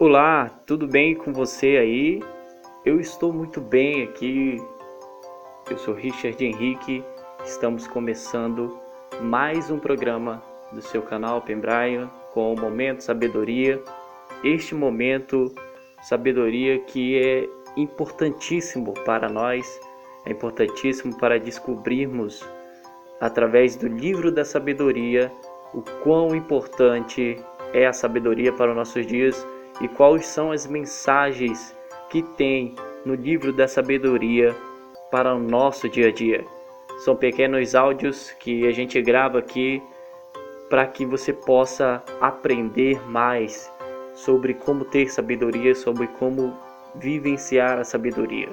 Olá, tudo bem com você aí? Eu estou muito bem aqui. Eu sou Richard Henrique. Estamos começando mais um programa do seu canal Pembraia com o Momento Sabedoria. Este momento sabedoria que é importantíssimo para nós, é importantíssimo para descobrirmos através do livro da sabedoria o quão importante é a sabedoria para os nossos dias e quais são as mensagens que tem no livro da sabedoria para o nosso dia a dia. São pequenos áudios que a gente grava aqui para que você possa aprender mais sobre como ter sabedoria, sobre como vivenciar a sabedoria.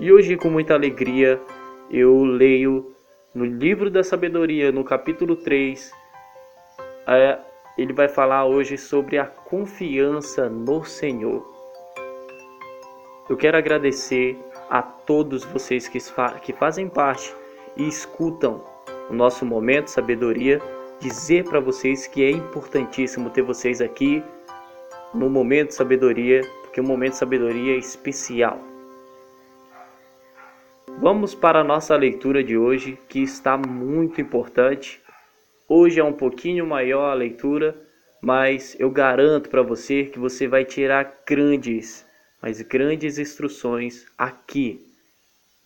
E hoje, com muita alegria, eu leio no livro da sabedoria, no capítulo 3, é, ele vai falar hoje sobre a confiança no Senhor. Eu quero agradecer a todos vocês que, que fazem parte e escutam o nosso momento sabedoria, dizer para vocês que é importantíssimo ter vocês aqui no momento sabedoria, porque o momento sabedoria é especial. Vamos para a nossa leitura de hoje, que está muito importante. Hoje é um pouquinho maior a leitura, mas eu garanto para você que você vai tirar grandes, mas grandes instruções aqui,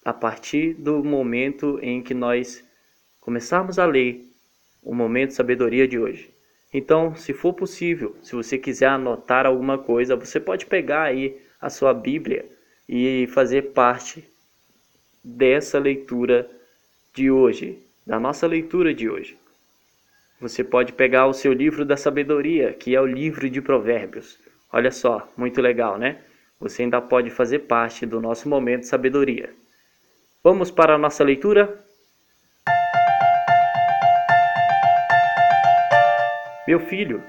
a partir do momento em que nós começarmos a ler o momento sabedoria de hoje. Então, se for possível, se você quiser anotar alguma coisa, você pode pegar aí a sua Bíblia e fazer parte dessa leitura de hoje, da nossa leitura de hoje. Você pode pegar o seu livro da sabedoria, que é o livro de Provérbios. Olha só, muito legal, né? Você ainda pode fazer parte do nosso momento sabedoria. Vamos para a nossa leitura? Meu filho,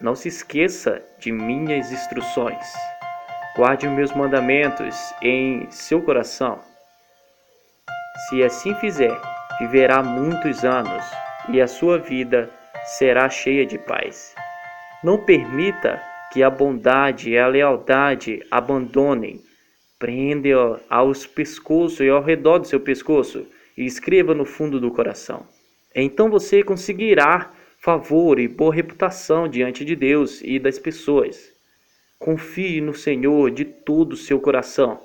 não se esqueça de minhas instruções. Guarde meus mandamentos em seu coração se assim fizer, viverá muitos anos e a sua vida será cheia de paz. Não permita que a bondade e a lealdade abandonem. Prende aos pescoços e ao redor do seu pescoço e escreva no fundo do coração. Então você conseguirá favor e boa reputação diante de Deus e das pessoas. Confie no Senhor de todo o seu coração.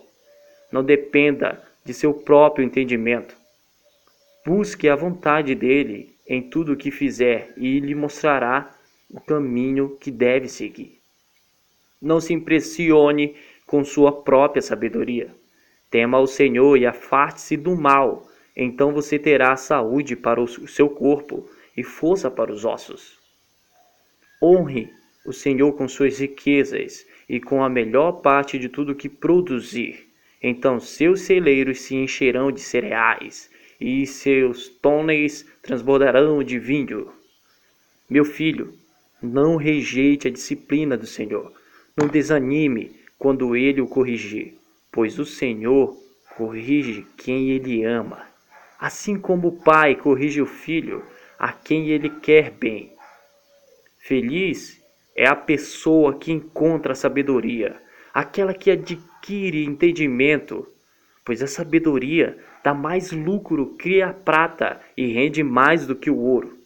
Não dependa de seu próprio entendimento. Busque a vontade dele em tudo o que fizer e lhe mostrará o caminho que deve seguir. Não se impressione com sua própria sabedoria. Tema o Senhor e afaste-se do mal. Então você terá saúde para o seu corpo e força para os ossos. Honre o Senhor com suas riquezas e com a melhor parte de tudo que produzir então seus celeiros se encherão de cereais, e seus túneis transbordarão de vinho. Meu filho, não rejeite a disciplina do Senhor. Não desanime quando ele o corrigir, pois o Senhor corrige quem ele ama, assim como o pai corrige o filho a quem ele quer bem. Feliz é a pessoa que encontra sabedoria, aquela que adquire entendimento, pois a sabedoria dá mais lucro que a prata e rende mais do que o ouro.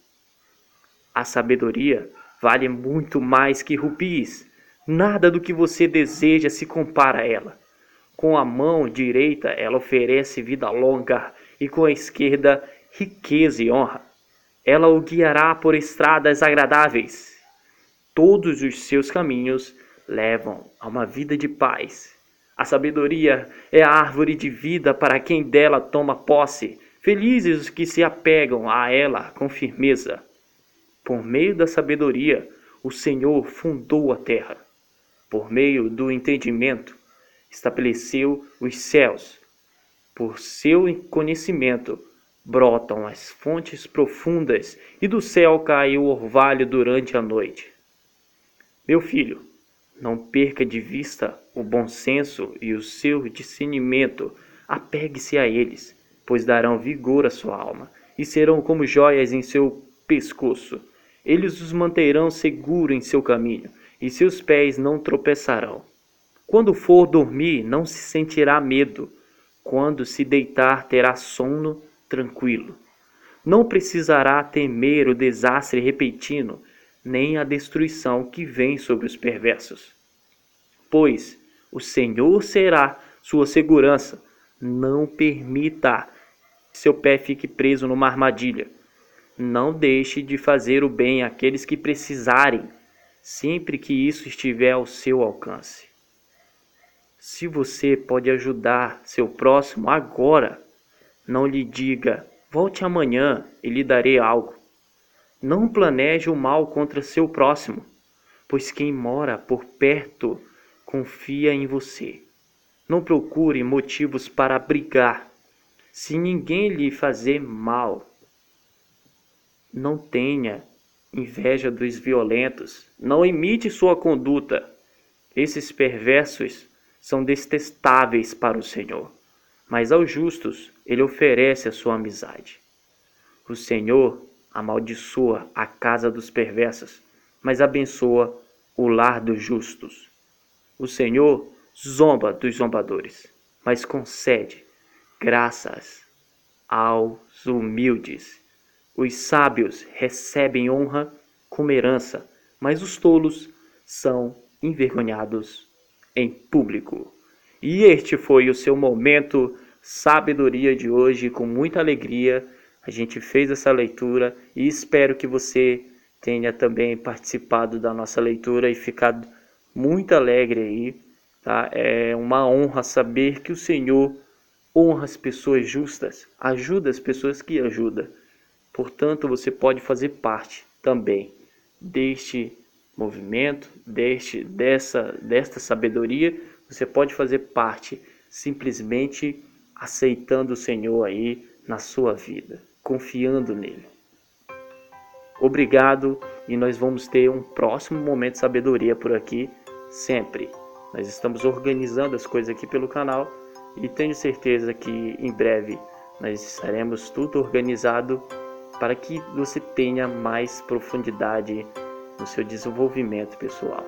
A sabedoria vale muito mais que rubis. Nada do que você deseja se compara a ela. Com a mão direita ela oferece vida longa e com a esquerda riqueza e honra. Ela o guiará por estradas agradáveis. Todos os seus caminhos levam a uma vida de paz. A sabedoria é a árvore de vida para quem dela toma posse. Felizes os que se apegam a ela com firmeza. Por meio da sabedoria, o Senhor fundou a terra. Por meio do entendimento, estabeleceu os céus. Por seu conhecimento, brotam as fontes profundas e do céu cai o orvalho durante a noite. Meu filho, não perca de vista o bom senso e o seu discernimento. Apegue-se a eles, pois darão vigor à sua alma e serão como joias em seu pescoço. Eles os manterão seguros em seu caminho e seus pés não tropeçarão. Quando for dormir, não se sentirá medo. Quando se deitar, terá sono tranquilo. Não precisará temer o desastre repentino, nem a destruição que vem sobre os perversos. Pois o Senhor será sua segurança. Não permita que seu pé fique preso numa armadilha. Não deixe de fazer o bem àqueles que precisarem sempre que isso estiver ao seu alcance. Se você pode ajudar seu próximo agora, não lhe diga, volte amanhã e lhe darei algo. Não planeje o mal contra seu próximo, pois quem mora por perto confia em você. Não procure motivos para brigar. Se ninguém lhe fazer mal, não tenha inveja dos violentos, não imite sua conduta. Esses perversos são detestáveis para o Senhor, mas aos justos ele oferece a sua amizade. O Senhor amaldiçoa a casa dos perversos, mas abençoa o lar dos justos. O Senhor zomba dos zombadores, mas concede graças aos humildes. Os sábios recebem honra como herança, mas os tolos são envergonhados em público. E este foi o seu momento sabedoria de hoje, com muita alegria. A gente fez essa leitura e espero que você tenha também participado da nossa leitura e ficado muito alegre aí. Tá? É uma honra saber que o Senhor honra as pessoas justas, ajuda as pessoas que ajudam. Portanto, você pode fazer parte também deste movimento, deste, dessa, desta sabedoria. Você pode fazer parte simplesmente aceitando o Senhor aí na sua vida, confiando nele. Obrigado e nós vamos ter um próximo momento de sabedoria por aqui sempre. Nós estamos organizando as coisas aqui pelo canal e tenho certeza que em breve nós estaremos tudo organizado para que você tenha mais profundidade no seu desenvolvimento pessoal.